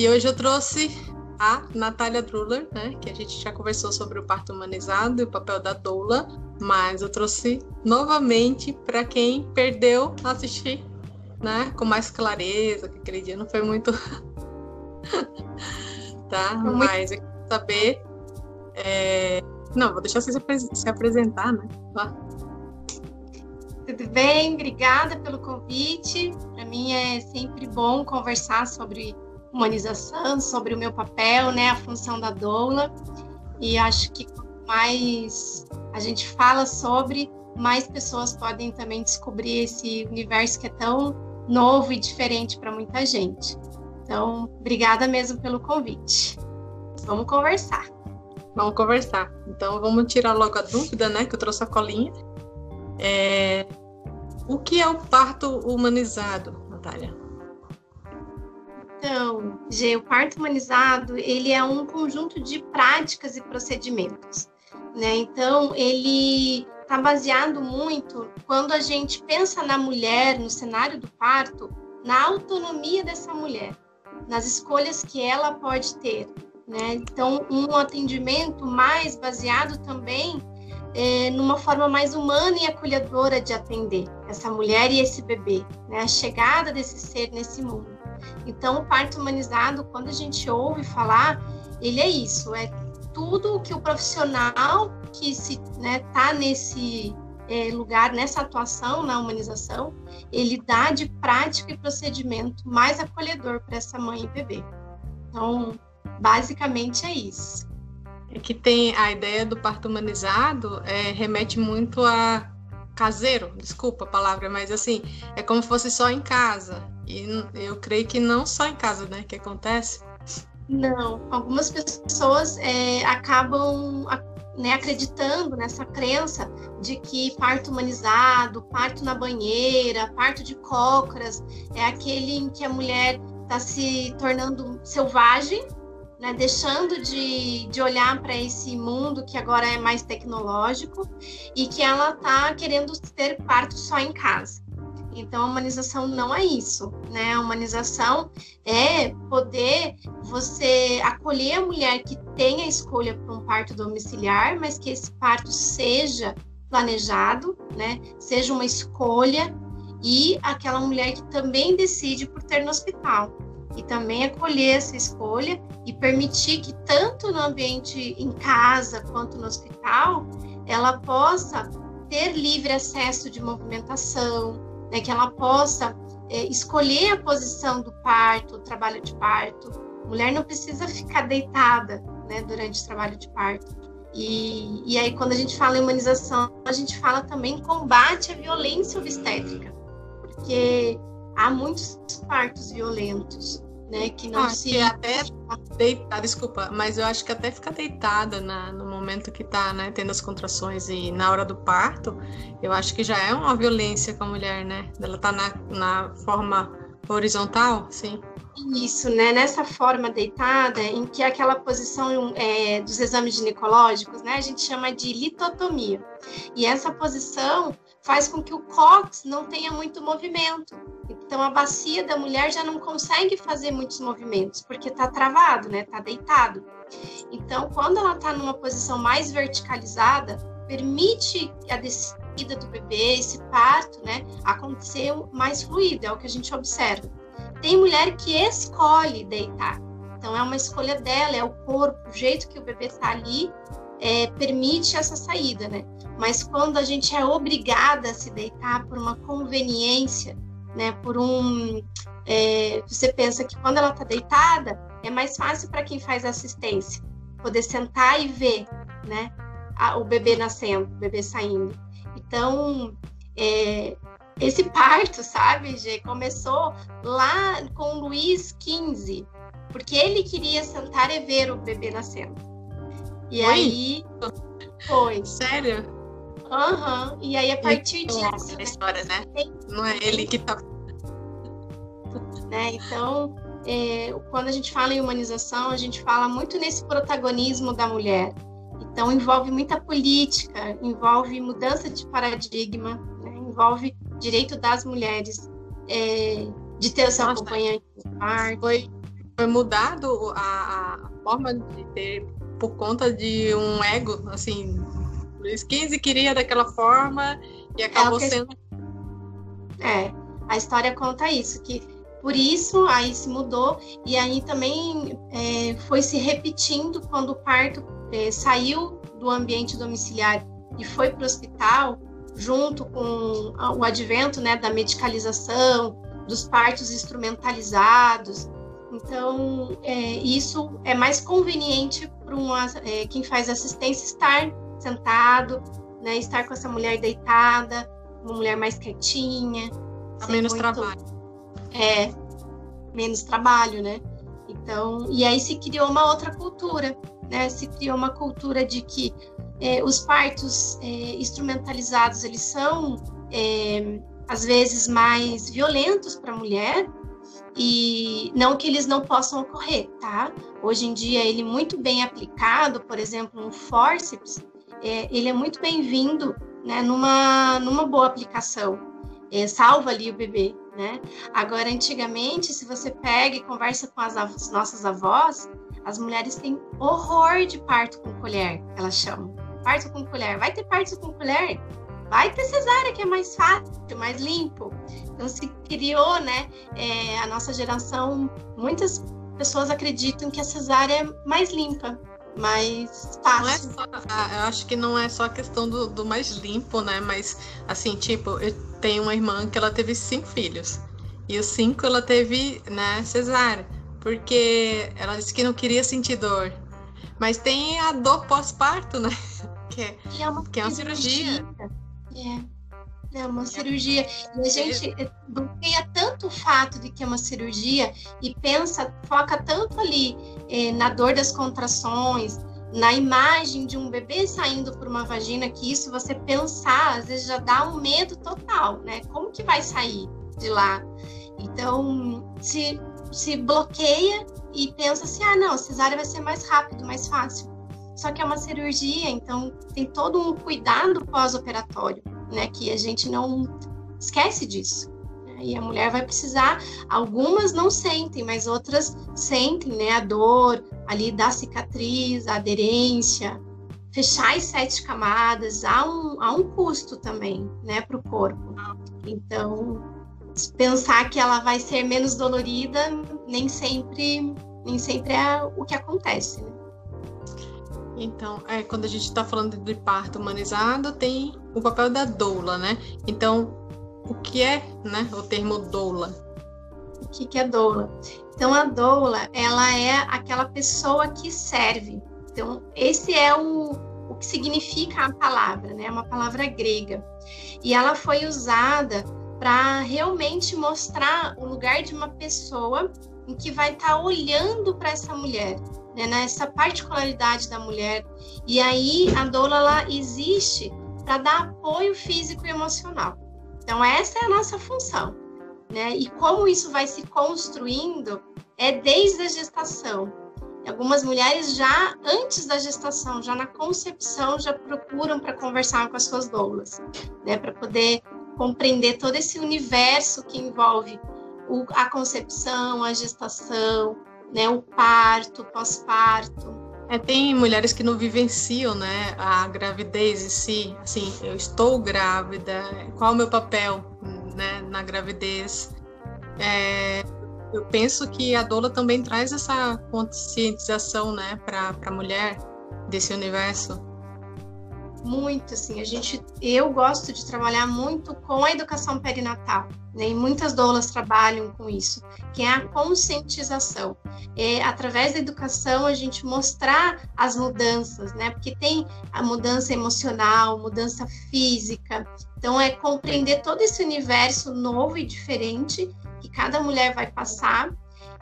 E hoje eu trouxe a Natália Druller, né, que a gente já conversou sobre o parto humanizado e o papel da doula, mas eu trouxe novamente para quem perdeu assistir, né, com mais clareza, que aquele dia não foi muito tá? Mas eu quero saber é... não, vou deixar você se apresentar, né? Tudo bem? Obrigada pelo convite. Para mim é sempre bom conversar sobre humanização, sobre o meu papel, né, a função da doula. E acho que quanto mais a gente fala sobre, mais pessoas podem também descobrir esse universo que é tão novo e diferente para muita gente. Então, obrigada mesmo pelo convite. Vamos conversar. Vamos conversar. Então, vamos tirar logo a dúvida, né? Que eu trouxe a colinha. É... O que é o parto humanizado, Natália? Então, G, o parto humanizado, ele é um conjunto de práticas e procedimentos, né? Então, ele está baseado muito quando a gente pensa na mulher, no cenário do parto, na autonomia dessa mulher, nas escolhas que ela pode ter, né? Então, um atendimento mais baseado também é, numa forma mais humana e acolhedora de atender essa mulher e esse bebê, né? A chegada desse ser nesse mundo. Então, o parto humanizado, quando a gente ouve falar, ele é isso, é tudo que o profissional que se né, tá nesse é, lugar, nessa atuação na humanização, ele dá de prática e procedimento mais acolhedor para essa mãe e bebê. Então, basicamente é isso. É que tem a ideia do parto humanizado, é, remete muito a caseiro, desculpa a palavra, mas assim, é como se fosse só em casa. E eu creio que não só em casa, né, que acontece. Não, algumas pessoas é, acabam né, acreditando nessa crença de que parto humanizado, parto na banheira, parto de cócoras, é aquele em que a mulher está se tornando selvagem, né, deixando de, de olhar para esse mundo que agora é mais tecnológico e que ela está querendo ter parto só em casa. Então, a humanização não é isso, né? A humanização é poder você acolher a mulher que tem a escolha para um parto domiciliar, mas que esse parto seja planejado, né? Seja uma escolha e aquela mulher que também decide por ter no hospital e também acolher essa escolha e permitir que tanto no ambiente em casa quanto no hospital ela possa ter livre acesso de movimentação, né, que ela possa é, escolher a posição do parto, o trabalho de parto. A mulher não precisa ficar deitada né, durante o trabalho de parto. E, e aí, quando a gente fala em humanização, a gente fala também em combate à violência obstétrica, porque há muitos partos violentos né? Que não ah, se. Que até deitar, desculpa, mas eu acho que até ficar deitada na, no momento que tá, né, tendo as contrações e na hora do parto, eu acho que já é uma violência com a mulher, né? Ela tá na, na forma horizontal, sim. Isso, né? Nessa forma deitada, em que aquela posição é, dos exames ginecológicos, né? A gente chama de litotomia. E essa posição faz com que o cóccix não tenha muito movimento. Então a bacia da mulher já não consegue fazer muitos movimentos porque está travado, né? Está deitado. Então quando ela está numa posição mais verticalizada, permite a descida do bebê, esse parto, né? Acontecer mais fluido, é o que a gente observa. Tem mulher que escolhe deitar. Então é uma escolha dela, é o corpo, o jeito que o bebê está ali é, permite essa saída, né? Mas quando a gente é obrigada a se deitar por uma conveniência, né? Por um, é, você pensa que quando ela está deitada é mais fácil para quem faz assistência poder sentar e ver, né? A, o bebê nascendo, o bebê saindo. Então, é, esse parto, sabe, Gê, começou lá com o Luiz XV, porque ele queria sentar e ver o bebê nascendo. E foi? aí foi. Sério? Aham. Uhum. E aí a partir disso. É né? história, né? Não é ele que tá. Né? Então, é, quando a gente fala em humanização, a gente fala muito nesse protagonismo da mulher. Então, envolve muita política, envolve mudança de paradigma, né? envolve direito das mulheres é, de ter o seu Nossa, acompanhante Foi foi mudado a, a forma de ter por conta de um ego, assim, Luiz XV queria daquela forma e acabou é sendo. É, a história conta isso, que por isso aí se mudou e aí também é, foi se repetindo quando o parto é, saiu do ambiente domiciliar e foi para o hospital, junto com o advento né, da medicalização, dos partos instrumentalizados. Então, é, isso é mais conveniente para é, quem faz assistência estar sentado, né, estar com essa mulher deitada, uma mulher mais quietinha. menos muito, trabalho. É, menos trabalho, né? Então, e aí se criou uma outra cultura, né? Se criou uma cultura de que é, os partos é, instrumentalizados eles são é, às vezes mais violentos para a mulher e não que eles não possam ocorrer, tá? Hoje em dia ele muito bem aplicado, por exemplo, um forceps, ele é muito bem-vindo, né? Numa numa boa aplicação, salva ali o bebê, né? Agora antigamente, se você pega e conversa com as, as nossas avós, as mulheres têm horror de parto com colher, elas chamam parto com colher. Vai ter parto com colher? Vai ter cesárea, que é mais fácil, mais limpo. Então se criou, né? É, a nossa geração, muitas pessoas acreditam que a cesárea é mais limpa, mais fácil. É só, ah, eu acho que não é só a questão do, do mais limpo, né? Mas assim, tipo, eu tenho uma irmã que ela teve cinco filhos. E os cinco ela teve, né, cesárea. Porque ela disse que não queria sentir dor. Mas tem a dor pós-parto, né? Que é, que é uma, que é uma cirurgia. É. É uma cirurgia. E a gente bloqueia tanto o fato de que é uma cirurgia e pensa, foca tanto ali eh, na dor das contrações, na imagem de um bebê saindo por uma vagina, que isso você pensar, às vezes já dá um medo total, né? Como que vai sair de lá? Então, se, se bloqueia e pensa assim: ah, não, cesárea vai ser mais rápido, mais fácil. Só que é uma cirurgia, então tem todo um cuidado pós-operatório, né? Que a gente não esquece disso. Né? E a mulher vai precisar, algumas não sentem, mas outras sentem, né? A dor ali da cicatriz, a aderência, fechar as sete camadas, há um, há um custo também, né, para o corpo. Então, pensar que ela vai ser menos dolorida nem sempre nem sempre é o que acontece né? Então é quando a gente está falando de parto humanizado tem o papel da doula né? Então o que é né o termo doula? O que, que é doula? Então a doula ela é aquela pessoa que serve. Então esse é o, o que significa a palavra né? É uma palavra grega. E ela foi usada para realmente mostrar o lugar de uma pessoa em que vai estar tá olhando para essa mulher, né, nessa particularidade da mulher. E aí a doula ela existe para dar apoio físico e emocional. Então essa é a nossa função, né? E como isso vai se construindo é desde a gestação. Algumas mulheres já antes da gestação, já na concepção, já procuram para conversar com as suas doulas, né, para poder compreender todo esse universo que envolve o, a concepção, a gestação, né, o parto, pós-parto. É, tem mulheres que não vivenciam, né, a gravidez em si, assim, eu estou grávida, qual é o meu papel, né, na gravidez. É, eu penso que a doula também traz essa conscientização, né, para a mulher desse universo muito assim a gente eu gosto de trabalhar muito com a educação perinatal né? muitas doulas trabalham com isso que é a conscientização é através da educação a gente mostrar as mudanças né porque tem a mudança emocional mudança física então é compreender todo esse universo novo e diferente que cada mulher vai passar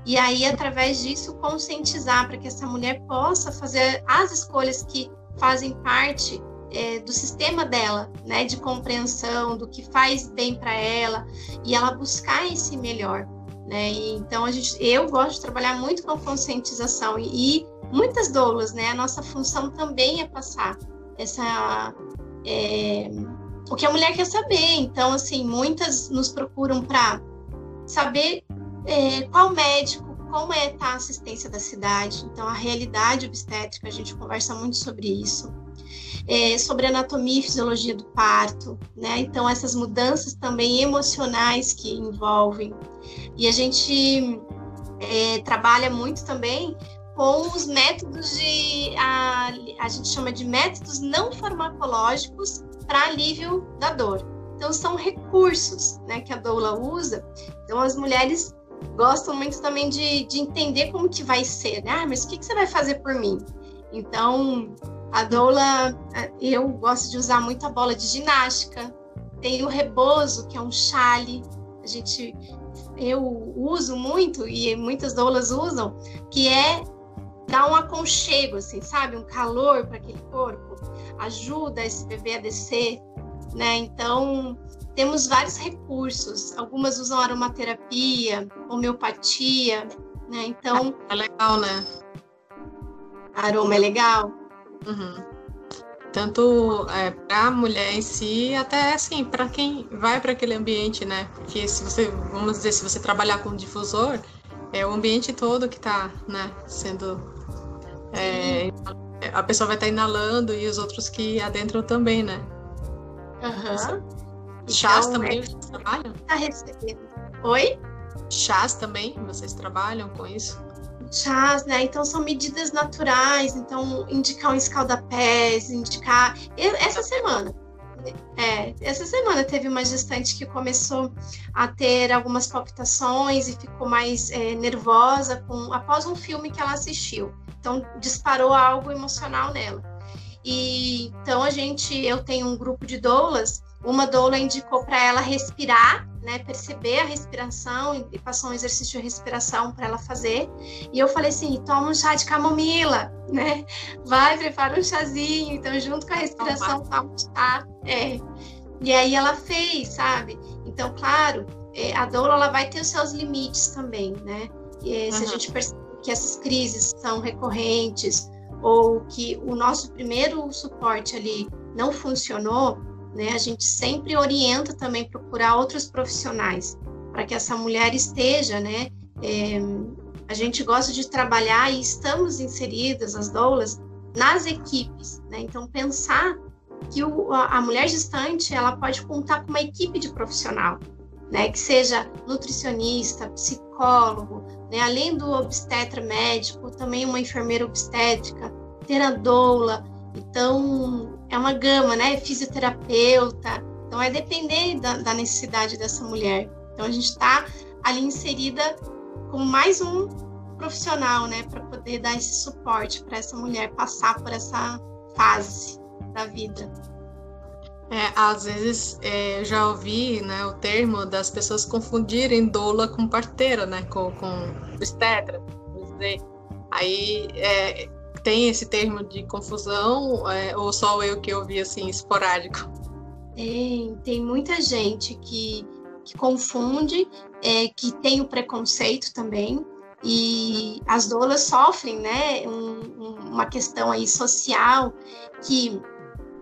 e aí através disso conscientizar para que essa mulher possa fazer as escolhas que fazem parte é, do sistema dela, né, de compreensão do que faz bem para ela e ela buscar esse melhor, né? E, então a gente, eu gosto de trabalhar muito com conscientização e, e muitas doulas, né? A nossa função também é passar essa é, o que a mulher quer saber. Então, assim, muitas nos procuram para saber é, qual médico como é estar a assistência da cidade, então a realidade obstétrica, a gente conversa muito sobre isso. É, sobre anatomia e fisiologia do parto, né? Então essas mudanças também emocionais que envolvem. E a gente é, trabalha muito também com os métodos de a, a gente chama de métodos não farmacológicos para alívio da dor. Então são recursos, né, que a doula usa. Então as mulheres gostam muito também de, de entender como que vai ser, né? Ah, mas o que, que você vai fazer por mim? Então, a doula, eu gosto de usar muito a bola de ginástica. Tem o rebozo, que é um chale. A gente, eu uso muito e muitas doulas usam, que é dar um aconchego, assim, sabe? Um calor para aquele corpo. Ajuda esse bebê a descer, né? Então, temos vários recursos. Algumas usam aromaterapia, homeopatia, né? Então. É legal, né? Aroma é legal. Uhum. Tanto é, para a mulher em si, até assim, para quem vai para aquele ambiente, né? Porque se você, vamos dizer, se você trabalhar com difusor, é o ambiente todo que está, né, sendo. É, a pessoa vai estar tá inalando e os outros que adentram também, né? Uhum. Chás então, também é... vocês trabalham? Tá recebendo. Oi? Chás também, vocês trabalham com isso? Chás, né? Então são medidas naturais, então indicar um escaldapés, indicar. Essa semana. É, essa semana teve uma gestante que começou a ter algumas palpitações e ficou mais é, nervosa com, após um filme que ela assistiu. Então disparou algo emocional nela. E então a gente, eu tenho um grupo de doulas uma doula indicou para ela respirar, né, perceber a respiração e passou um exercício de respiração para ela fazer. E eu falei assim: toma um chá de camomila, né? Vai, prepara um chazinho. Então, junto com a respiração, toma um chá. É. E aí ela fez, sabe? Então, claro, é, a doula ela vai ter os seus limites também, né? E, se uhum. a gente percebe que essas crises são recorrentes ou que o nosso primeiro suporte ali não funcionou, né? A gente sempre orienta também procurar outros profissionais para que essa mulher esteja, né? É, a gente gosta de trabalhar e estamos inseridas, as doulas, nas equipes, né? Então, pensar que o, a mulher gestante, ela pode contar com uma equipe de profissional, né? Que seja nutricionista, psicólogo, né? Além do obstetra médico, também uma enfermeira obstétrica, ter a doula. Então, é uma gama, né? Fisioterapeuta. Então, é depender da, da necessidade dessa mulher. Então, a gente está ali inserida como mais um profissional, né? Para poder dar esse suporte para essa mulher passar por essa fase da vida. É, às vezes é, já ouvi né, o termo das pessoas confundirem doula com parteira, né? Com, com obstetra. Dizer. Aí é, tem esse termo de confusão é, ou só eu que ouvi assim esporádico? Tem, tem muita gente que, que confunde, é, que tem o preconceito também, e as doulas sofrem, né, um, uma questão aí social que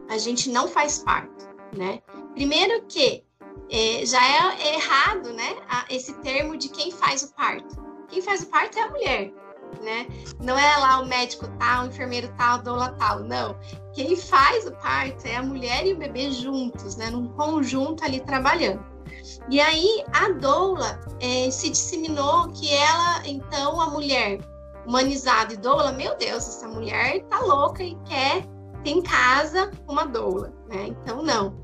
a gente não faz parte, né? Primeiro que é, já é errado, né, esse termo de quem faz o parto. Quem faz o parto é a mulher né? Não é lá o médico tal, o enfermeiro tal, a doula tal, não. Quem faz o parto é a mulher e o bebê juntos, né? Num conjunto ali trabalhando. E aí a doula é, se disseminou que ela, então, a mulher humanizada e doula, meu Deus, essa mulher tá louca e quer ter em casa uma doula, né? Então, não.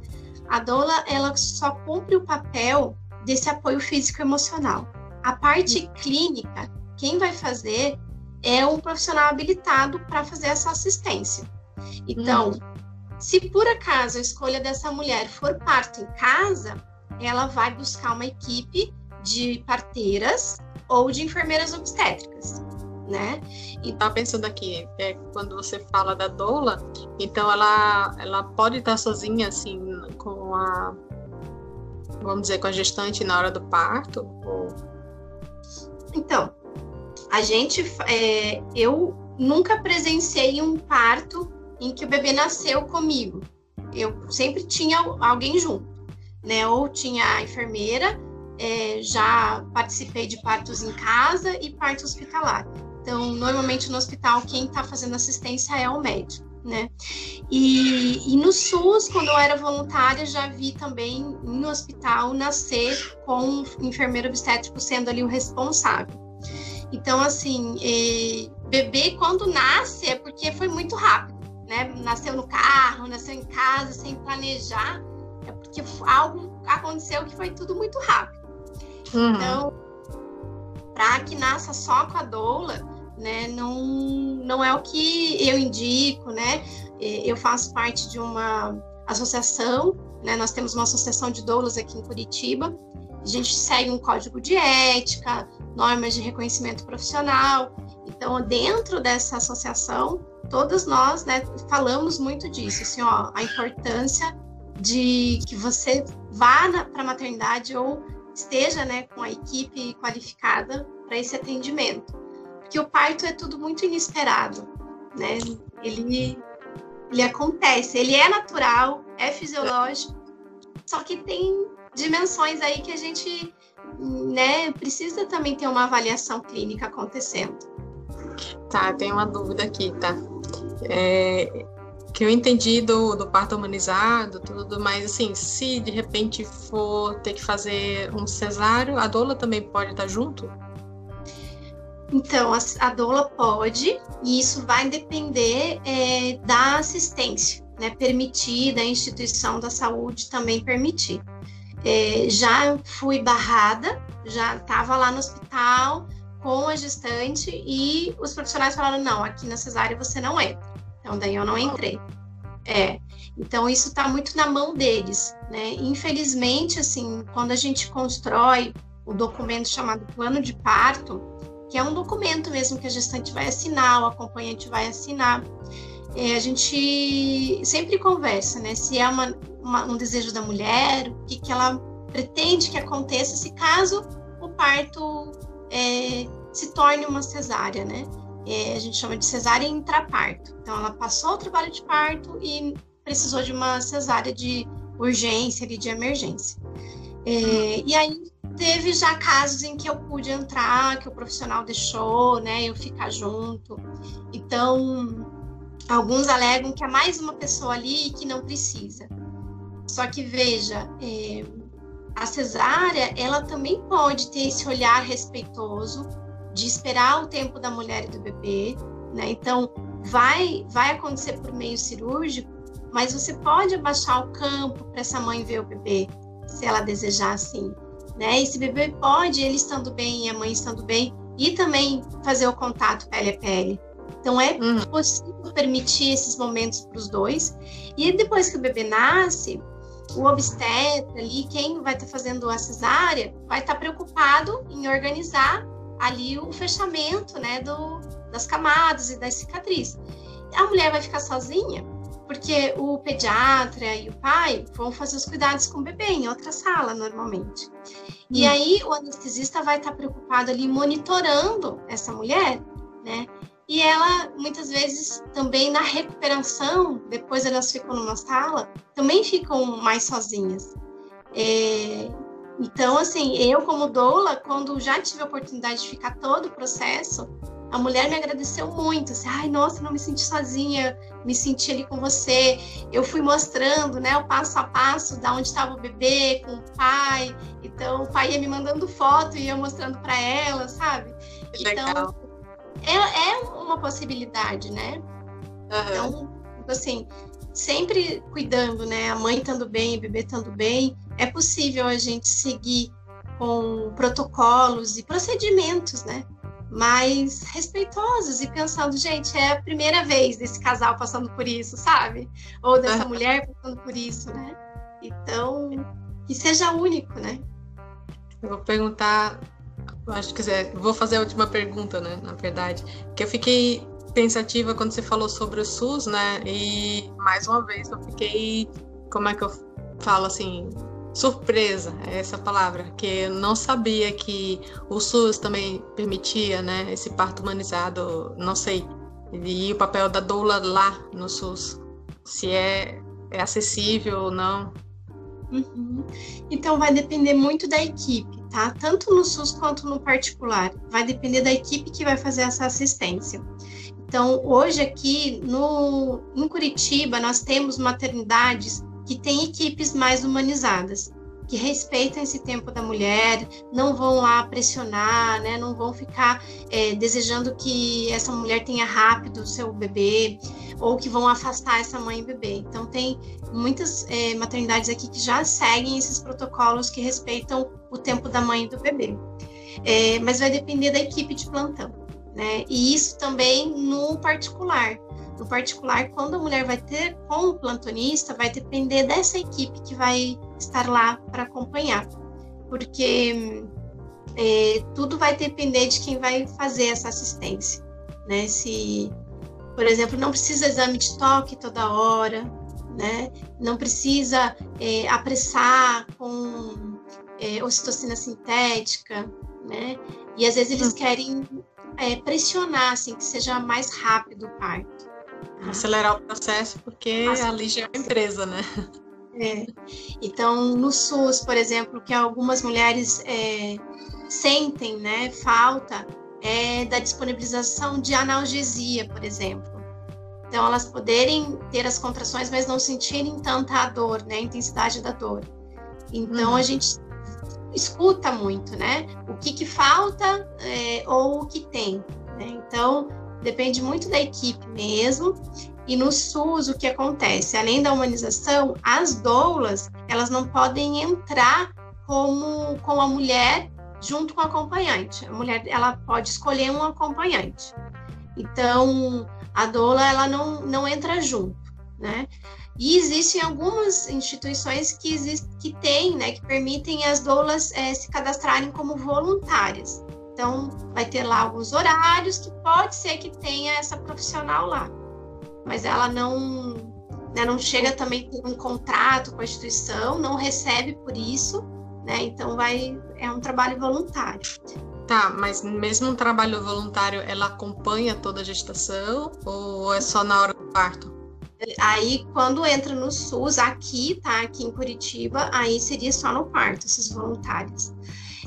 A doula, ela só cumpre o papel desse apoio físico emocional. A parte clínica, quem vai fazer é um profissional habilitado para fazer essa assistência. Então, uhum. se por acaso a escolha dessa mulher for parto em casa, ela vai buscar uma equipe de parteiras ou de enfermeiras obstétricas, né? E tá pensando aqui, é, quando você fala da doula, então ela ela pode estar sozinha assim com a vamos dizer com a gestante na hora do parto? Ou... Então, a gente, é, eu nunca presenciei um parto em que o bebê nasceu comigo. Eu sempre tinha alguém junto, né? Ou tinha a enfermeira, é, já participei de partos em casa e parto hospitalar. Então, normalmente no hospital, quem está fazendo assistência é o médico, né? E, e, no SUS, quando eu era voluntária, já vi também no hospital nascer com o enfermeiro obstétrico sendo ali o responsável. Então, assim, eh, bebê quando nasce é porque foi muito rápido, né? Nasceu no carro, nasceu em casa, sem planejar, é porque algo aconteceu que foi tudo muito rápido. Uhum. Então, para que nasça só com a doula, né, não, não é o que eu indico, né? Eu faço parte de uma associação, né? Nós temos uma associação de doulas aqui em Curitiba. A gente segue um código de ética, normas de reconhecimento profissional. Então, dentro dessa associação, todas nós, né, falamos muito disso, assim, ó, a importância de que você vá para a maternidade ou esteja, né, com a equipe qualificada para esse atendimento que o parto é tudo muito inesperado, né? Ele, ele acontece, ele é natural, é fisiológico, só que tem dimensões aí que a gente né, precisa também ter uma avaliação clínica acontecendo. Tá, tem uma dúvida aqui, tá? É, que eu entendi do, do parto humanizado, tudo, mas assim, se de repente for ter que fazer um cesáreo, a doula também pode estar junto? Então, a, a doula pode, e isso vai depender é, da assistência, né, permitida, a instituição da saúde também permitir. É, já fui barrada, já estava lá no hospital com a gestante e os profissionais falaram: não, aqui na cesárea você não entra. Então, daí eu não entrei. É, então isso está muito na mão deles, né? Infelizmente, assim, quando a gente constrói o documento chamado plano de parto, que é um documento mesmo que a gestante vai assinar, o acompanhante vai assinar. É, a gente sempre conversa, né? Se é uma, uma, um desejo da mulher, o que, que ela pretende que aconteça se caso o parto é, se torne uma cesárea, né? É, a gente chama de cesárea intraparto. Então, ela passou o trabalho de parto e precisou de uma cesárea de urgência, de emergência. É, e aí, teve já casos em que eu pude entrar, que o profissional deixou, né, eu ficar junto. Então, alguns alegam que há mais uma pessoa ali que não precisa. Só que veja, é, a cesárea, ela também pode ter esse olhar respeitoso de esperar o tempo da mulher e do bebê, né? Então, vai vai acontecer por meio cirúrgico, mas você pode abaixar o campo para essa mãe ver o bebê, se ela desejar assim né? Esse bebê pode, ele estando bem e a mãe estando bem, e também fazer o contato pele a pele. Então é uhum. possível permitir esses momentos para os dois. E depois que o bebê nasce, o obstetra ali, quem vai estar tá fazendo a cesárea, vai estar tá preocupado em organizar ali o fechamento, né, do, das camadas e das cicatrizes. A mulher vai ficar sozinha, porque o pediatra e o pai vão fazer os cuidados com o bebê em outra sala, normalmente. E hum. aí o anestesista vai estar preocupado ali monitorando essa mulher, né? E ela, muitas vezes, também na recuperação, depois elas ficam numa sala, também ficam mais sozinhas. É, então, assim, eu como doula, quando já tive a oportunidade de ficar todo o processo, a mulher me agradeceu muito, assim, ai, nossa, não me senti sozinha, me senti ali com você. Eu fui mostrando, né, o passo a passo da onde estava o bebê com o pai. Então, o pai ia me mandando foto e eu mostrando para ela, sabe? Então, é, é, uma possibilidade, né? Uhum. Então, assim, sempre cuidando, né? A mãe estando bem, o bebê estando bem, é possível a gente seguir com protocolos e procedimentos, né? mais respeitosos e pensando, gente, é a primeira vez desse casal passando por isso, sabe? Ou dessa mulher passando por isso, né? Então, que seja único, né? Eu vou perguntar, acho que é, vou fazer a última pergunta, né? Na verdade, que eu fiquei pensativa quando você falou sobre o SUS, né? E mais uma vez eu fiquei, como é que eu falo assim, surpresa, é essa palavra, que eu não sabia que o SUS também permitia, né, esse parto humanizado, não sei, e o papel da doula lá no SUS, se é, é acessível ou não. Uhum. Então vai depender muito da equipe, tá? Tanto no SUS quanto no particular. Vai depender da equipe que vai fazer essa assistência. Então, hoje aqui no, em Curitiba, nós temos maternidades que têm equipes mais humanizadas que respeitam esse tempo da mulher, não vão lá pressionar, né, não vão ficar é, desejando que essa mulher tenha rápido o seu bebê, ou que vão afastar essa mãe e bebê. Então, tem muitas é, maternidades aqui que já seguem esses protocolos que respeitam o tempo da mãe e do bebê. É, mas vai depender da equipe de plantão. Né? E isso também no particular. No particular, quando a mulher vai ter com o plantonista, vai depender dessa equipe que vai estar lá para acompanhar, porque é, tudo vai depender de quem vai fazer essa assistência, né? Se, por exemplo, não precisa exame de toque toda hora, né? Não precisa é, apressar com é, ocitocina sintética, né? E às vezes eles hum. querem é, pressionar, assim, que seja mais rápido o parto. Acelerar o processo, porque Acelerar. ali já é uma empresa, né? É. Então, no SUS, por exemplo, que algumas mulheres é, sentem né, falta é, da disponibilização de analgesia, por exemplo. Então, elas poderem ter as contrações, mas não sentirem tanta dor, né, a intensidade da dor. Então, uhum. a gente escuta muito, né? O que, que falta é, ou o que tem. Né? Então, depende muito da equipe mesmo. E no SUS, o que acontece? Além da humanização, as doulas, elas não podem entrar como com a mulher junto com o acompanhante. A mulher, ela pode escolher um acompanhante. Então, a doula, ela não, não entra junto, né? E existem algumas instituições que, exist, que têm, né, que permitem as doulas é, se cadastrarem como voluntárias. Então, vai ter lá alguns horários que pode ser que tenha essa profissional lá mas ela não, né, não chega também com um contrato com a instituição, não recebe por isso, né? Então vai é um trabalho voluntário. Tá, mas mesmo um trabalho voluntário, ela acompanha toda a gestação ou é só na hora do parto? Aí, quando entra no SUS, aqui, tá? Aqui em Curitiba, aí seria só no parto, esses voluntários.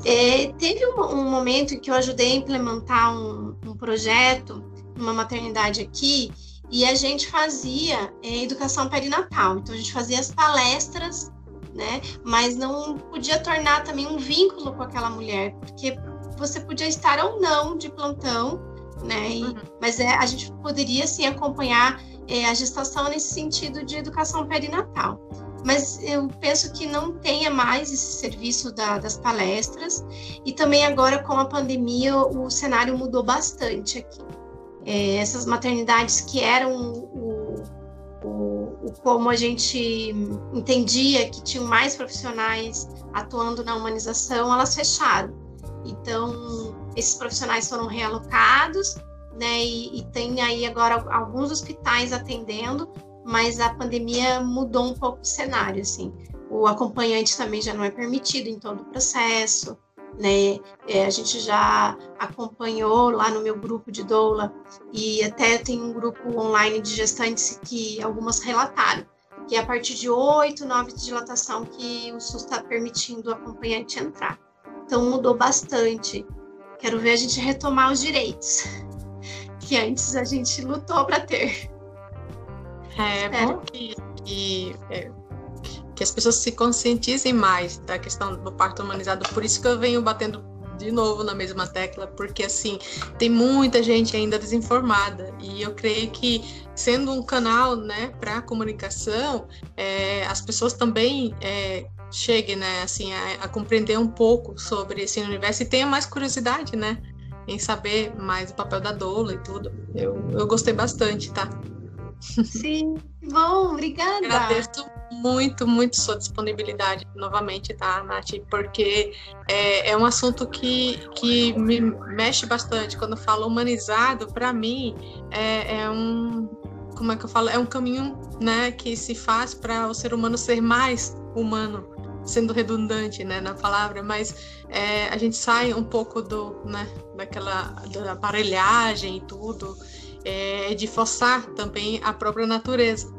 É, teve um, um, momento em que eu ajudei a implementar um, um projeto numa maternidade aqui, e a gente fazia é, educação perinatal. Então a gente fazia as palestras, né? Mas não podia tornar também um vínculo com aquela mulher, porque você podia estar ou não de plantão, né? E, uhum. Mas é, a gente poderia sim acompanhar é, a gestação nesse sentido de educação perinatal. Mas eu penso que não tenha mais esse serviço da, das palestras, e também agora com a pandemia o cenário mudou bastante aqui é, essas maternidades que eram o, o, o, como a gente entendia que tinham mais profissionais atuando na humanização, elas fecharam. Então, esses profissionais foram realocados, né, e, e tem aí agora alguns hospitais atendendo, mas a pandemia mudou um pouco o cenário, assim. O acompanhante também já não é permitido em todo o processo né? É, a gente já acompanhou lá no meu grupo de doula e até tem um grupo online de gestantes que algumas relataram que é a partir de oito, nove de dilatação que o SUS está permitindo o acompanhante entrar. Então mudou bastante. Quero ver a gente retomar os direitos que antes a gente lutou para ter. É, é bom que, que é, que as pessoas se conscientizem mais da questão do parto humanizado. Por isso que eu venho batendo de novo na mesma tecla, porque assim, tem muita gente ainda desinformada. E eu creio que, sendo um canal né, para comunicação, é, as pessoas também é, cheguem né, assim, a, a, compreender um pouco sobre esse universo e tenham mais curiosidade, né? Em saber mais o papel da doula e tudo. Eu, eu gostei bastante, tá? Sim, bom, obrigada. Agradeço muito, muito sua disponibilidade novamente, tá, Nath? Porque é, é um assunto que, que me mexe bastante. Quando eu falo humanizado, para mim, é, é um. Como é que eu falo? É um caminho né, que se faz para o ser humano ser mais humano, sendo redundante né, na palavra, mas é, a gente sai um pouco do, né, daquela da aparelhagem e tudo, é, de forçar também a própria natureza.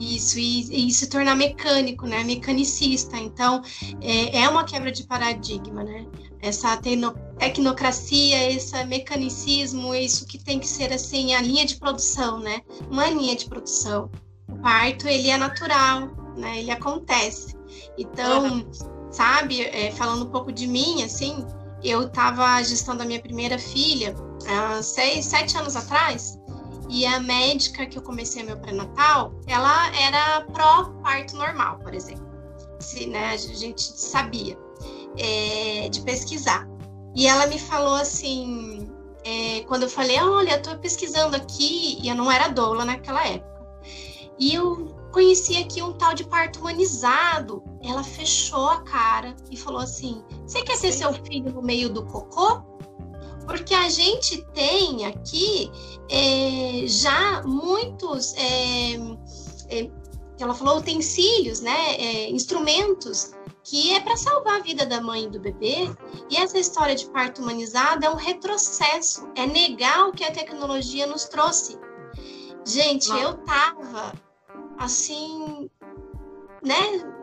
Isso, e, e, se tornar mecânico, né? Mecanicista. Então, é, é uma quebra de paradigma, né? Essa tecnocracia, esse mecanicismo, isso que tem que ser, assim, a linha de produção, né? Uma linha de produção. O parto, ele é natural, né? Ele acontece. Então, uhum. sabe, é, falando um pouco de mim, assim, eu estava gestando a minha primeira filha há seis, sete anos atrás, e a médica que eu comecei meu pré-natal, ela era pró-parto normal, por exemplo. Se, né, a gente sabia é, de pesquisar. E ela me falou assim, é, quando eu falei, olha, eu tô pesquisando aqui, e eu não era doula naquela época. E eu conheci aqui um tal de parto humanizado. Ela fechou a cara e falou assim: Você quer ser seu filho no meio do cocô? Porque a gente tem aqui é, já muitos, é, é, ela falou, utensílios, né, é, instrumentos que é para salvar a vida da mãe e do bebê. E essa história de parto humanizado é um retrocesso, é negar o que a tecnologia nos trouxe. Gente, Não. eu tava assim né,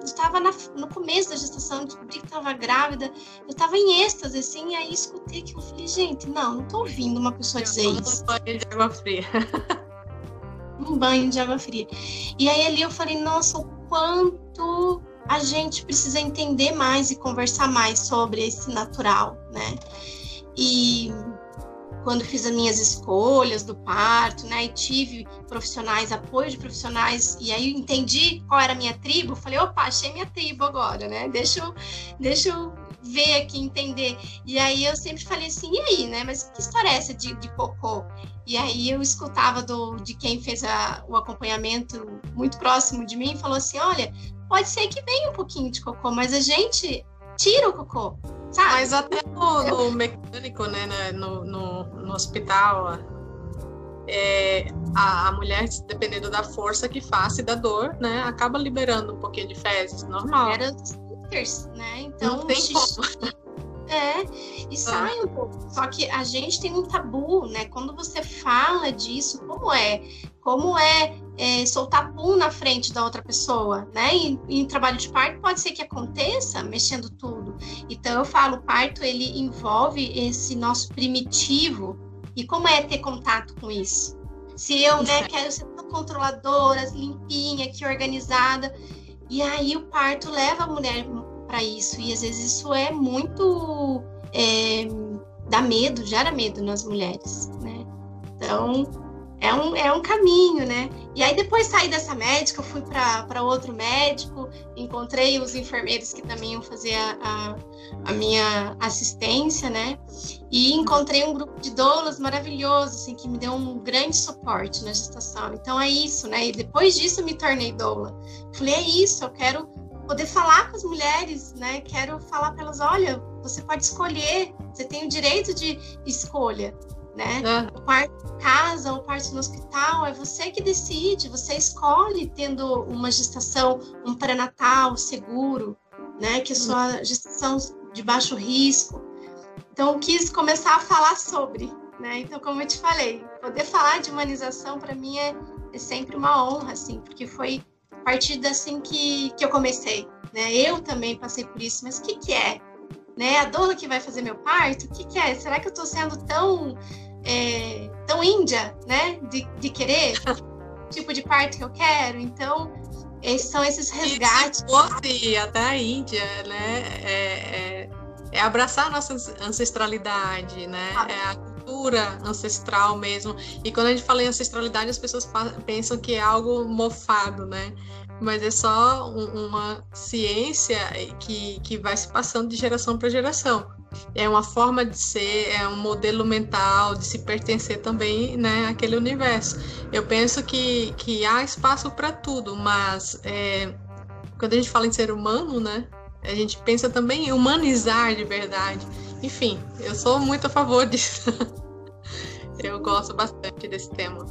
estava no começo da gestação, descobri que estava grávida, eu estava em êxtase, assim, e aí escutei que eu falei, gente, não, não tô ouvindo uma pessoa dizer isso. Um banho de água fria. um banho de água fria. E aí ali eu falei, nossa, o quanto a gente precisa entender mais e conversar mais sobre esse natural, né? E quando fiz as minhas escolhas do parto, né, e tive profissionais, apoio de profissionais, e aí entendi qual era a minha tribo, falei, opa, achei minha tribo agora, né, deixa eu, deixa eu ver aqui, entender. E aí eu sempre falei assim, e aí, né, mas que história é essa de, de cocô? E aí eu escutava do, de quem fez a, o acompanhamento muito próximo de mim, falou assim, olha, pode ser que venha um pouquinho de cocô, mas a gente tira o cocô, sabe? Mas até no, no mecânico, né, né, no, no, no hospital, é, a, a, mulher, dependendo da força que faça e da dor, né, acaba liberando um pouquinho de fezes, normal. Era os né? Então, Não tem como. É, e ah. sai um pouco. Só que a gente tem um tabu, né? Quando você fala disso, como é? Como é, é soltar pum na frente da outra pessoa, né? E em trabalho de parto pode ser que aconteça mexendo tudo. Então eu falo, o parto ele envolve esse nosso primitivo. E como é ter contato com isso? Se eu, né, quero ser controladora, limpinha, que organizada, e aí o parto leva a mulher para isso. E às vezes isso é muito. É, dá medo, gera medo nas mulheres, né? Então, é um, é um caminho, né? E aí, depois saí dessa médica, fui para outro médico, encontrei os enfermeiros que também iam fazer a, a, a, minha assistência, né? E encontrei um grupo de doulas maravilhoso, assim, que me deu um grande suporte na gestação. Então, é isso, né? E depois disso, me tornei doula. Falei, é isso, eu quero poder falar com as mulheres, né? Quero falar para elas, olha, você pode escolher, você tem o direito de escolha, né? É. O parto em casa, o parto no hospital, é você que decide, você escolhe tendo uma gestação, um pré-natal seguro, né? Que a sua gestação de baixo risco. Então, quis começar a falar sobre, né? Então, como eu te falei, poder falar de humanização para mim é, é sempre uma honra, assim, porque foi partir assim que, que eu comecei, né? Eu também passei por isso, mas o que que é? Né? A dona que vai fazer meu parto, o que que é? Será que eu estou sendo tão é, tão índia, né? De, de querer tipo de parto que eu quero? Então, esses são esses resgates. E se fosse até a Índia, né? É, é, é abraçar a nossa ancestralidade, né? Ah. É a cultura ancestral mesmo. E quando a gente fala em ancestralidade, as pessoas pensam que é algo mofado, né? Mas é só uma ciência que, que vai se passando de geração para geração. É uma forma de ser, é um modelo mental de se pertencer também né, àquele universo. Eu penso que, que há espaço para tudo, mas é, quando a gente fala em ser humano, né, a gente pensa também em humanizar de verdade. Enfim, eu sou muito a favor disso. eu gosto bastante desse tema.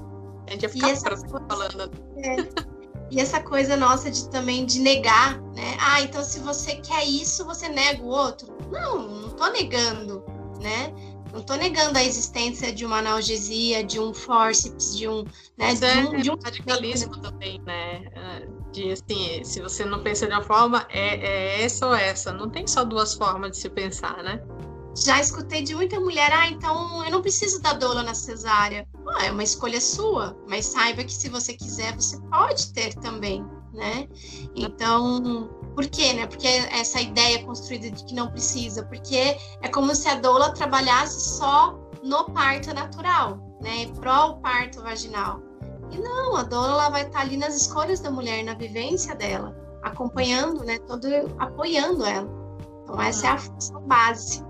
A gente ia ficar essa... falando. É. E essa coisa nossa de também de negar, né? Ah, então se você quer isso, você nega o outro. Não, não tô negando, né? Não estou negando a existência de uma analgesia, de um forceps, de um. Né, de é, um, de um radicalismo também, né? De assim, se você não pensa de uma forma, é, é essa ou essa. Não tem só duas formas de se pensar, né? Já escutei de muita mulher, ah, então eu não preciso da doula na cesárea. Ah, é uma escolha sua, mas saiba que se você quiser, você pode ter também, né? Então, por quê, né? Porque essa ideia construída de que não precisa, porque é como se a doula trabalhasse só no parto natural, né? Pró parto vaginal. E não, a doula vai estar ali nas escolhas da mulher, na vivência dela, acompanhando, né? Todo apoiando ela. Então essa é a função base.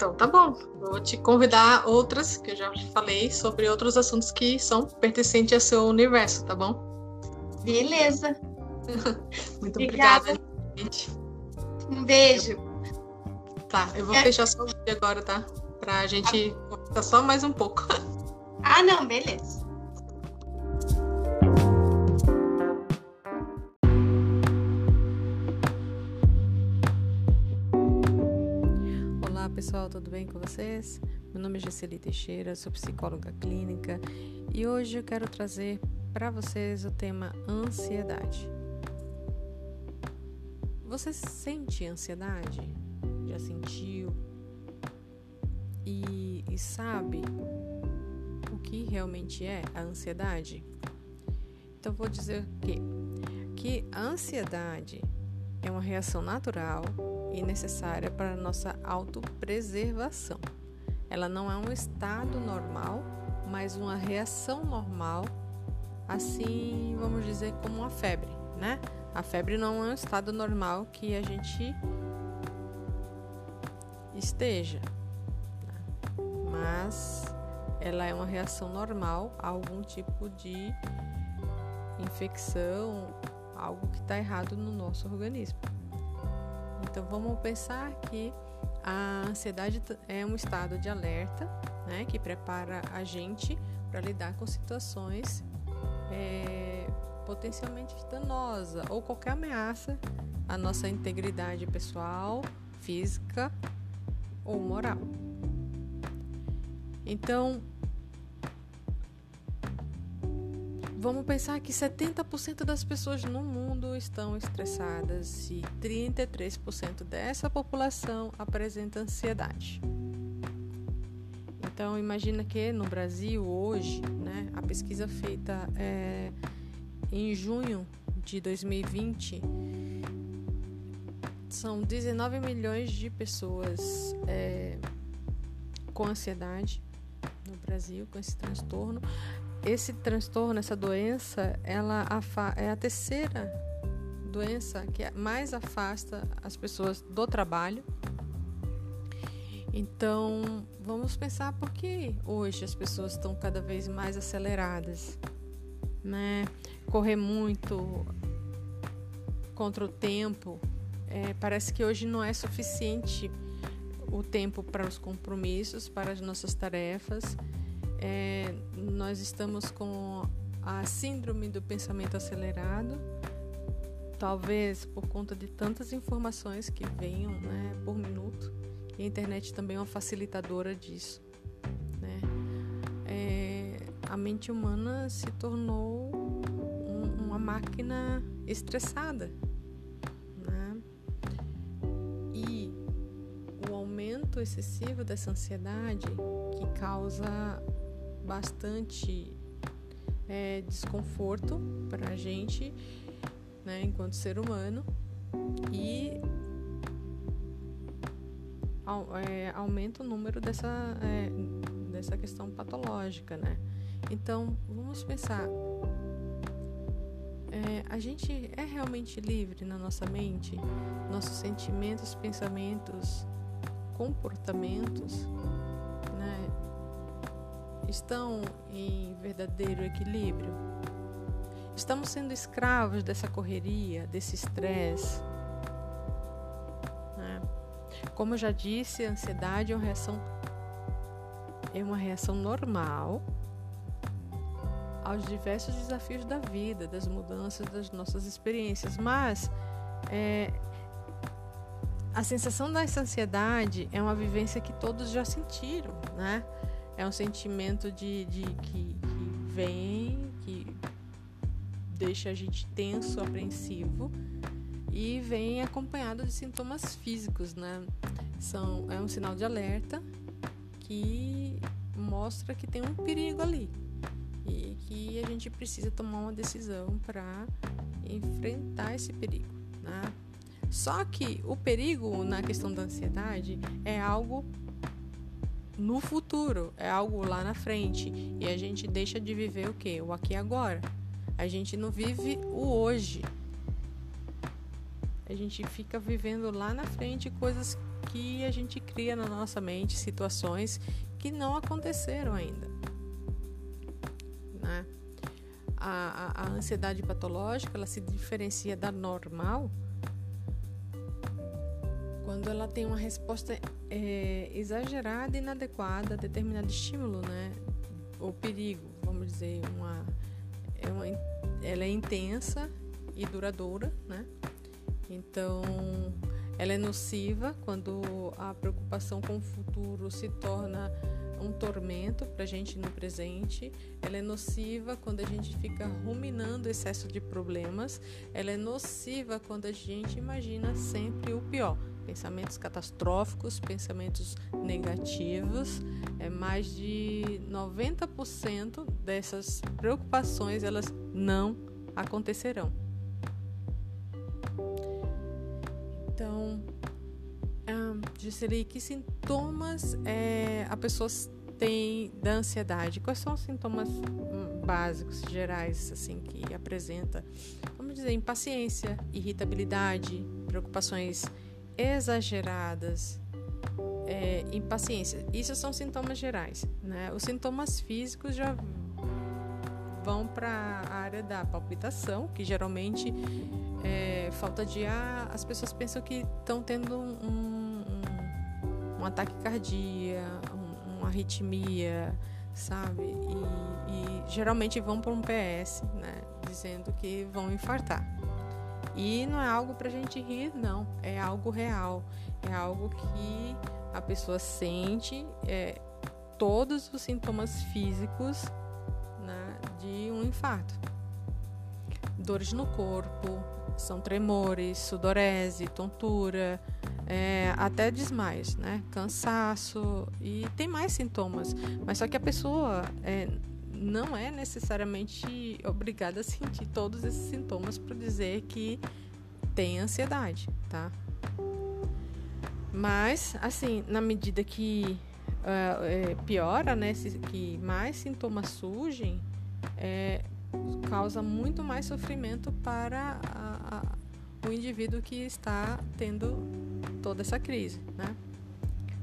Então tá bom. Vou te convidar outras, que eu já falei, sobre outros assuntos que são pertencentes ao seu universo, tá bom? Beleza. Muito obrigada. obrigada gente. Um beijo. Tá, eu vou é... fechar só o vídeo agora, tá? Pra gente tá. conversar só mais um pouco. Ah, não, beleza. Pessoal, tudo bem com vocês? Meu nome é Gesseli Teixeira, sou psicóloga clínica e hoje eu quero trazer para vocês o tema ansiedade. Você sente ansiedade? Já sentiu? E, e sabe o que realmente é a ansiedade? Então vou dizer que que a ansiedade é uma reação natural e necessária para nossa autopreservação. Ela não é um estado normal, mas uma reação normal, assim vamos dizer como uma febre, né? A febre não é um estado normal que a gente esteja, né? mas ela é uma reação normal a algum tipo de infecção, algo que está errado no nosso organismo. Então vamos pensar que a ansiedade é um estado de alerta, né, que prepara a gente para lidar com situações é, potencialmente danosas ou qualquer ameaça à nossa integridade pessoal, física ou moral. Então, Vamos pensar que 70% das pessoas no mundo estão estressadas e 33% dessa população apresenta ansiedade. Então imagina que no Brasil hoje, né, a pesquisa feita é, em junho de 2020 são 19 milhões de pessoas é, com ansiedade no Brasil, com esse transtorno esse transtorno, essa doença, ela é a terceira doença que mais afasta as pessoas do trabalho. Então, vamos pensar por que hoje as pessoas estão cada vez mais aceleradas, né? Correr muito contra o tempo, é, parece que hoje não é suficiente o tempo para os compromissos, para as nossas tarefas é, nós estamos com a síndrome do pensamento acelerado, talvez por conta de tantas informações que venham né, por minuto. E a internet também é uma facilitadora disso. Né? É, a mente humana se tornou um, uma máquina estressada. Né? E o aumento excessivo dessa ansiedade que causa bastante é, desconforto para a gente, né, enquanto ser humano, e é, aumenta o número dessa, é, dessa questão patológica, né? Então, vamos pensar. É, a gente é realmente livre na nossa mente, nossos sentimentos, pensamentos, comportamentos estão em verdadeiro equilíbrio? Estamos sendo escravos dessa correria, desse estresse? Né? Como eu já disse, a ansiedade é uma reação é uma reação normal aos diversos desafios da vida, das mudanças das nossas experiências, mas é, a sensação dessa ansiedade é uma vivência que todos já sentiram, né? É um sentimento de, de que, que vem, que deixa a gente tenso, apreensivo e vem acompanhado de sintomas físicos, né? São, é um sinal de alerta que mostra que tem um perigo ali e que a gente precisa tomar uma decisão para enfrentar esse perigo, né? Só que o perigo na questão da ansiedade é algo no futuro, é algo lá na frente e a gente deixa de viver o que? O aqui e agora. A gente não vive o hoje. A gente fica vivendo lá na frente coisas que a gente cria na nossa mente, situações que não aconteceram ainda. Né? A, a, a ansiedade patológica ela se diferencia da normal quando ela tem uma resposta é, exagerada e inadequada a determinado estímulo, né? Ou perigo, vamos dizer, uma, é uma, ela é intensa e duradoura, né? Então, ela é nociva quando a preocupação com o futuro se torna um tormento para a gente no presente. Ela é nociva quando a gente fica ruminando excesso de problemas. Ela é nociva quando a gente imagina sempre o pior pensamentos catastróficos, pensamentos negativos. É mais de 90% dessas preocupações elas não acontecerão. Então, Gisele, que sintomas é, a pessoa tem da ansiedade? Quais são os sintomas hum, básicos, gerais, assim, que apresenta? Vamos dizer, impaciência, irritabilidade, preocupações exageradas, é, impaciência. Isso são sintomas gerais. Né? Os sintomas físicos já vão para a área da palpitação, que geralmente é, falta de ar. As pessoas pensam que estão tendo um, um, um, ataque cardíaco, um, uma arritmia, sabe? E, e geralmente vão para um PS, né? Dizendo que vão infartar. E não é algo para a gente rir, não. É algo real. É algo que a pessoa sente é, todos os sintomas físicos né, de um infarto. Dores no corpo, são tremores, sudorese, tontura, é, até desmaios, né? Cansaço e tem mais sintomas. Mas só que a pessoa é, não é necessariamente obrigada a sentir todos esses sintomas para dizer que tem ansiedade, tá? Mas, assim, na medida que uh, é, piora, né, que mais sintomas surgem, é, causa muito mais sofrimento para a, a, o indivíduo que está tendo toda essa crise, né?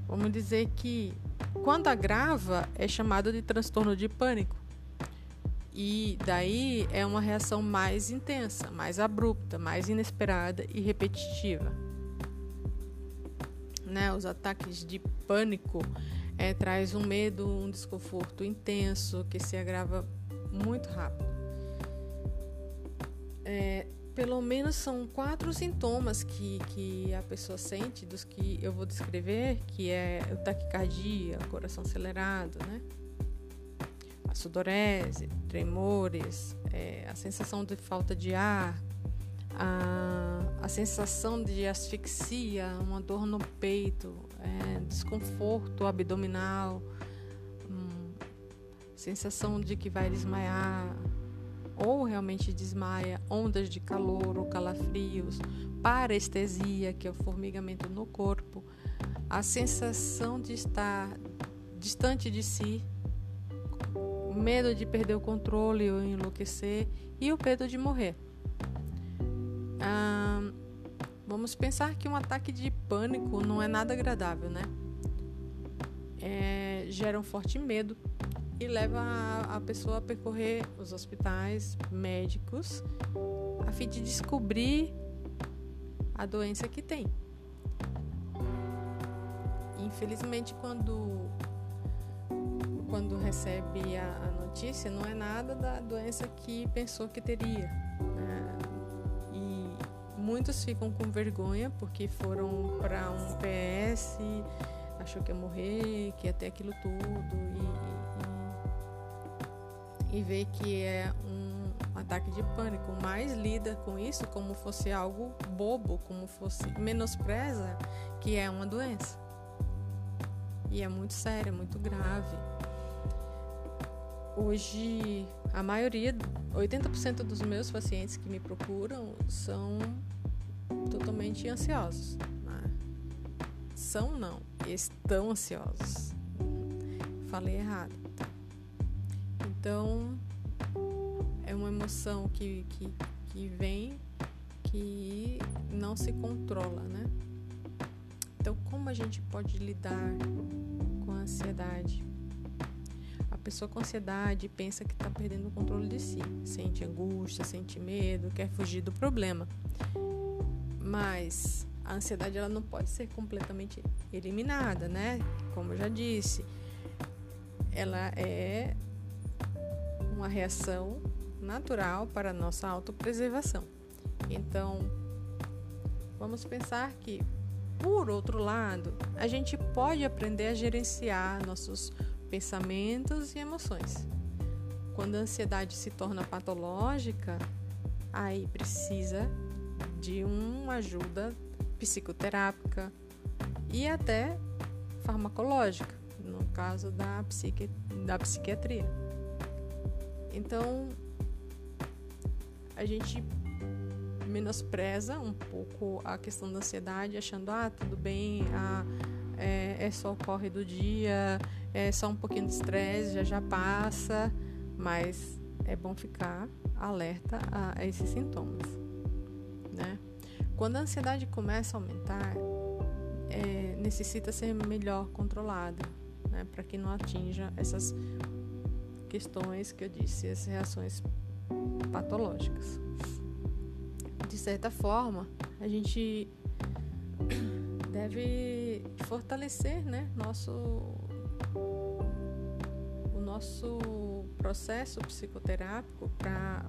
Vamos dizer que quando agrava é chamado de transtorno de pânico. E daí é uma reação mais intensa, mais abrupta, mais inesperada e repetitiva. Né? Os ataques de pânico é, traz um medo, um desconforto intenso que se agrava muito rápido. É, pelo menos são quatro sintomas que, que a pessoa sente, dos que eu vou descrever, que é o taquicardia, coração acelerado, né? Sudorese, tremores, é, a sensação de falta de ar, a, a sensação de asfixia, uma dor no peito, é, desconforto abdominal, hum, sensação de que vai desmaiar ou realmente desmaia, ondas de calor ou calafrios, parestesia, que é o formigamento no corpo, a sensação de estar distante de si, medo de perder o controle ou enlouquecer e o medo de morrer. Ah, vamos pensar que um ataque de pânico não é nada agradável, né? É, gera um forte medo e leva a, a pessoa a percorrer os hospitais médicos a fim de descobrir a doença que tem. Infelizmente, quando quando recebe a, a, notícia, não é nada da doença que pensou que teria. Né? E muitos ficam com vergonha porque foram para um PS, achou que ia morrer, que ia ter aquilo tudo e, e, e vê que é um ataque de pânico, mas lida com isso como fosse algo bobo, como fosse menospreza que é uma doença. E é muito séria, muito grave. Hoje, a maioria, 80% dos meus pacientes que me procuram são totalmente ansiosos. Né? São não, estão ansiosos. Falei errado. Então, é uma emoção que, que, que vem que não se controla, né? Então, como a gente pode lidar com a ansiedade? Pessoa com ansiedade pensa que está perdendo o controle de si, sente angústia, sente medo, quer fugir do problema. Mas a ansiedade ela não pode ser completamente eliminada, né? Como eu já disse, ela é uma reação natural para a nossa autopreservação. Então, vamos pensar que, por outro lado, a gente pode aprender a gerenciar nossos pensamentos e emoções. Quando a ansiedade se torna patológica, aí precisa de uma ajuda psicoterápica e até farmacológica, no caso da, psiqui da psiquiatria. Então, a gente menospreza um pouco a questão da ansiedade, achando, ah, tudo bem, ah, é, é só o corre do dia, é só um pouquinho de estresse, já já passa, mas é bom ficar alerta a, esses sintomas, né? Quando a ansiedade começa a aumentar, é, necessita ser melhor controlada, né? Para que não atinja essas questões que eu disse, as reações patológicas. De certa forma, a gente deve fortalecer, né, nosso o nosso processo psicoterápico para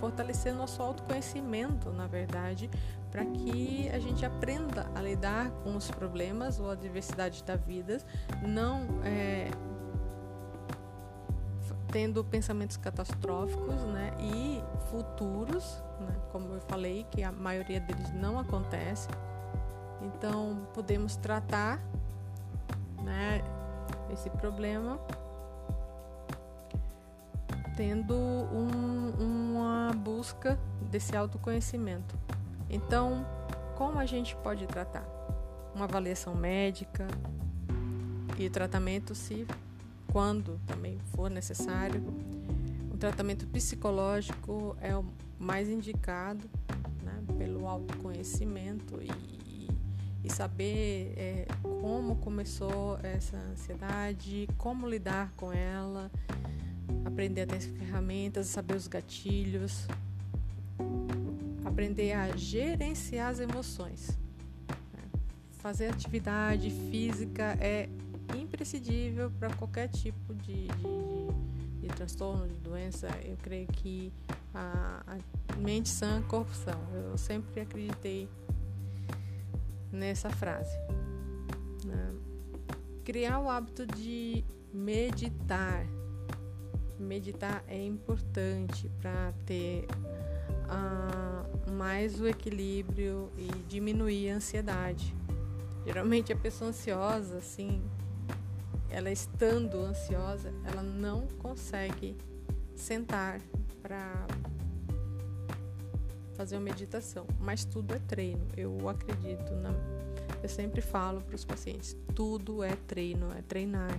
fortalecer nosso autoconhecimento, na verdade, para que a gente aprenda a lidar com os problemas ou a diversidade da vida, não é, tendo pensamentos catastróficos né, e futuros, né, como eu falei, que a maioria deles não acontece. Então, podemos tratar né, esse problema tendo um, uma busca desse autoconhecimento. Então, como a gente pode tratar? Uma avaliação médica e tratamento se quando também for necessário. O tratamento psicológico é o mais indicado né, pelo autoconhecimento e e saber é, como começou essa ansiedade, como lidar com ela, aprender a ter ferramentas, saber os gatilhos, aprender a gerenciar as emoções. Né? Fazer atividade física é imprescindível para qualquer tipo de, de, de, transtorno, de doença. Eu creio que a, a mente sã, corpo são. Eu sempre acreditei nessa frase. Né? Criar o hábito de meditar. Meditar é importante para ter uh, mais o equilíbrio e diminuir a ansiedade. Geralmente a pessoa ansiosa, assim, ela estando ansiosa, ela não consegue sentar para fazer uma meditação, mas tudo é treino. Eu acredito na eu sempre falo para os pacientes, tudo é treino, é treinar.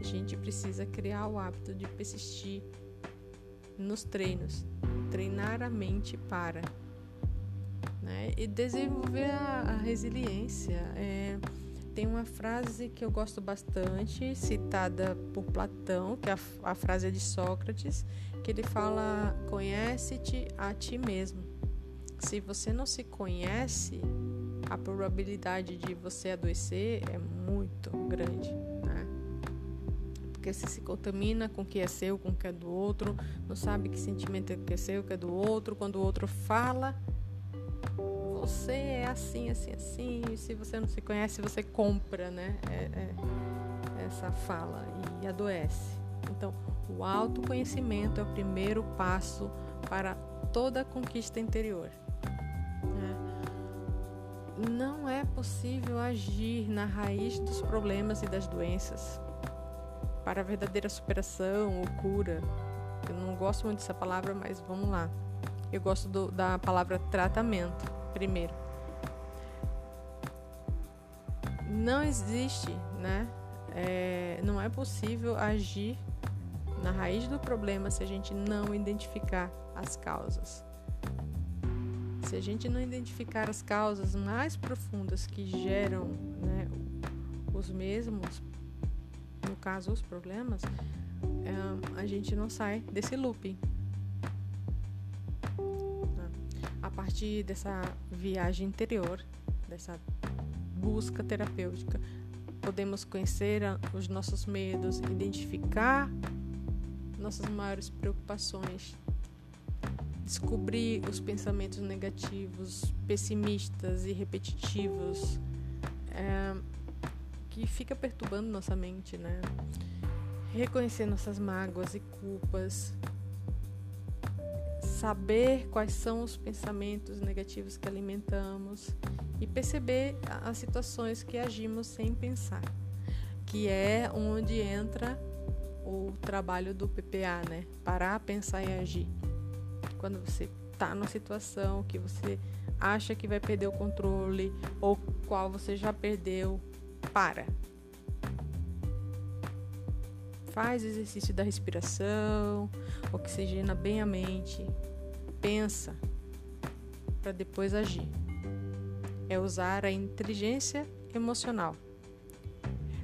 A gente precisa criar o hábito de persistir nos treinos, treinar a mente para, né? E desenvolver a, a resiliência. É, tem uma frase que eu gosto bastante, citada por Platão, que é a, a frase de Sócrates, que ele fala: conhece-te a ti mesmo se você não se conhece, a probabilidade de você adoecer é muito grande, né? Porque você se contamina com o que é seu, com o que é do outro, não sabe que sentimento é que é seu, que é do outro. Quando o outro fala, você é assim, assim, assim. E se você não se conhece, você compra, né? É, é, essa fala e adoece. Então, o autoconhecimento é o primeiro passo para toda conquista interior. Né? Não é possível agir na raiz dos problemas e das doenças para a verdadeira superação ou cura. Eu não gosto muito dessa palavra, mas vamos lá. Eu gosto do, da palavra tratamento, primeiro. Não existe, né? É, não é possível agir na raiz do problema se a gente não identificar as causas. Se a gente não identificar as causas mais profundas que geram né, os mesmos, no caso os problemas, é, a gente não sai desse looping. A partir dessa viagem interior, dessa busca terapêutica, podemos conhecer os nossos medos, identificar nossas maiores preocupações, descobrir os pensamentos negativos, pessimistas e repetitivos é, que fica perturbando nossa mente, né? Reconhecer nossas mágoas e culpas, saber quais são os pensamentos negativos que alimentamos e perceber as situações que agimos sem pensar, que é onde entra o trabalho do PPA, né? Parar, pensar e agir. Quando você está numa situação que você acha que vai perder o controle ou qual você já perdeu, para. Faz exercício da respiração, oxigena bem a mente, pensa para depois agir. É usar a inteligência emocional.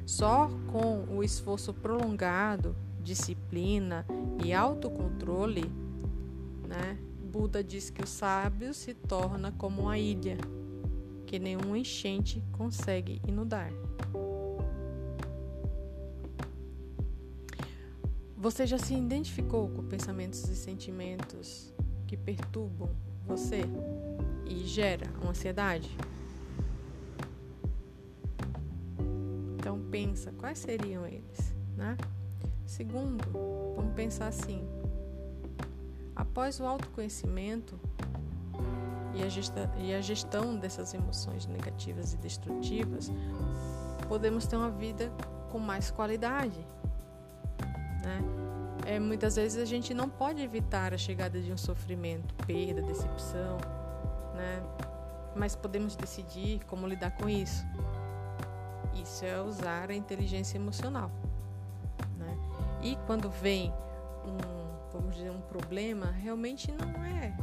Só com o esforço prolongado, disciplina e autocontrole, né, Buda diz que o sábio se torna como uma ilha que nenhum enchente consegue inundar. Você já se identificou com pensamentos e sentimentos que perturbam você e gera uma ansiedade? Então pensa quais seriam eles, né? Segundo, vamos pensar assim: após o autoconhecimento e a, gesta, e a gestão dessas emoções negativas e destrutivas, podemos ter uma vida com mais qualidade, né? É, muitas vezes a gente não pode evitar a chegada de um sofrimento, perda, decepção, né? Mas podemos decidir como lidar com isso. Isso é usar a inteligência emocional. Né? E quando vem um, vamos dizer, um problema, realmente não é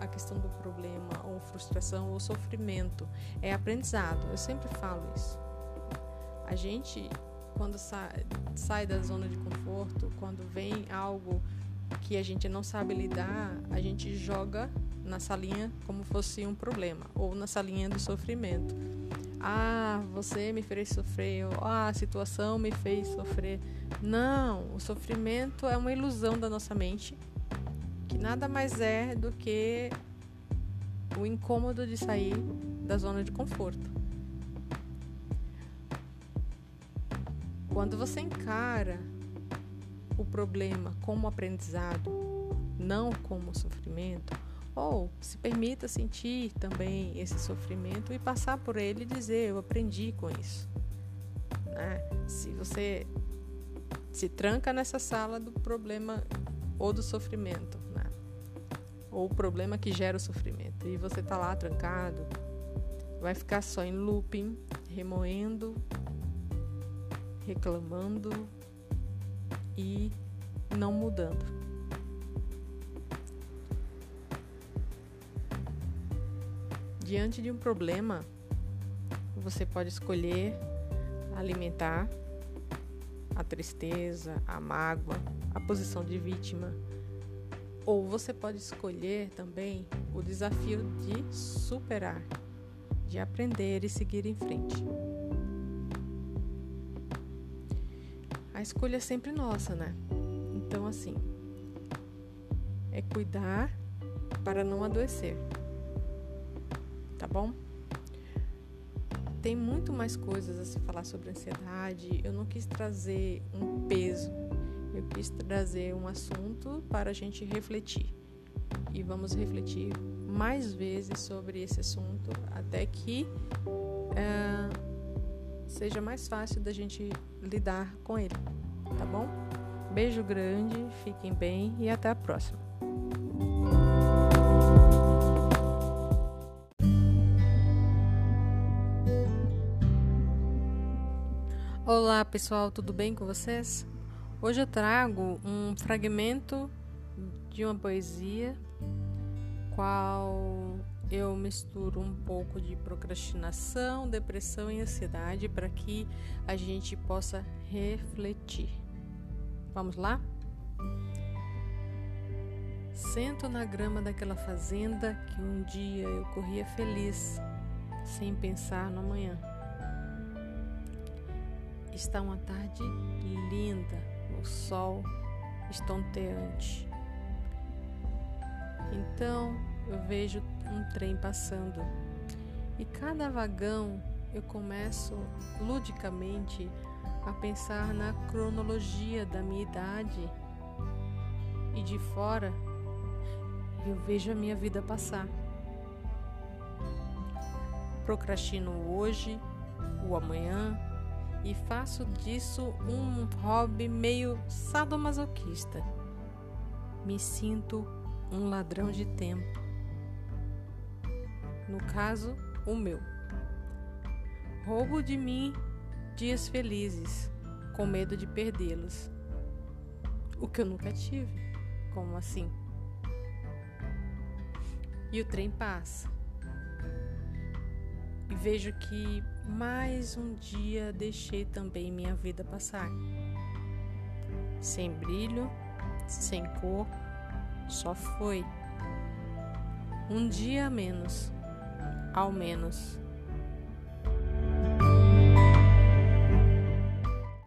a questão do problema, ou frustração, ou sofrimento. É aprendizado. Eu sempre falo isso. A gente, quando sai, sai da zona de conforto, quando vem algo que a gente não sabe lidar, a gente joga na salinha como fosse um problema, ou na salinha do sofrimento. Ah, você me fez sofrer, ou ah, a situação me fez sofrer. Não, o sofrimento é uma ilusão da nossa mente, que nada mais é do que o incômodo de sair da zona de conforto. Quando você encara o problema como aprendizado, não como sofrimento, ou se permita sentir também esse sofrimento e passar por ele e dizer: Eu aprendi com isso. Né? Se você se tranca nessa sala do problema ou do sofrimento, né? ou o problema que gera o sofrimento, e você está lá trancado, vai ficar só em looping, remoendo, reclamando e não mudando. Diante de um problema, você pode escolher alimentar a tristeza, a mágoa, a posição de vítima. Ou você pode escolher também o desafio de superar, de aprender e seguir em frente. A escolha é sempre nossa, né? Então, assim, é cuidar para não adoecer tá bom? Tem muito mais coisas a se falar sobre ansiedade. Eu não quis trazer um peso, eu quis trazer um assunto para a gente refletir. E vamos refletir mais vezes sobre esse assunto até que é, seja mais fácil da gente lidar com ele, tá bom? Beijo grande, fiquem bem e até a próxima. Olá pessoal, tudo bem com vocês? Hoje eu trago um fragmento de uma poesia qual eu misturo um pouco de procrastinação, depressão e ansiedade para que a gente possa refletir. Vamos lá? Sento na grama daquela fazenda que um dia eu corria feliz, sem pensar no amanhã. Está uma tarde linda, o sol estonteante. Então eu vejo um trem passando e cada vagão eu começo ludicamente a pensar na cronologia da minha idade e de fora eu vejo a minha vida passar. Procrastino hoje, o amanhã, e faço disso um hobby meio sadomasoquista. Me sinto um ladrão de tempo. No caso, o meu. Roubo de mim dias felizes, com medo de perdê-los. O que eu nunca tive. Como assim? E o trem passa e vejo que mais um dia deixei também minha vida passar. Sem brilho, sem cor, só foi. Um dia a menos, ao menos.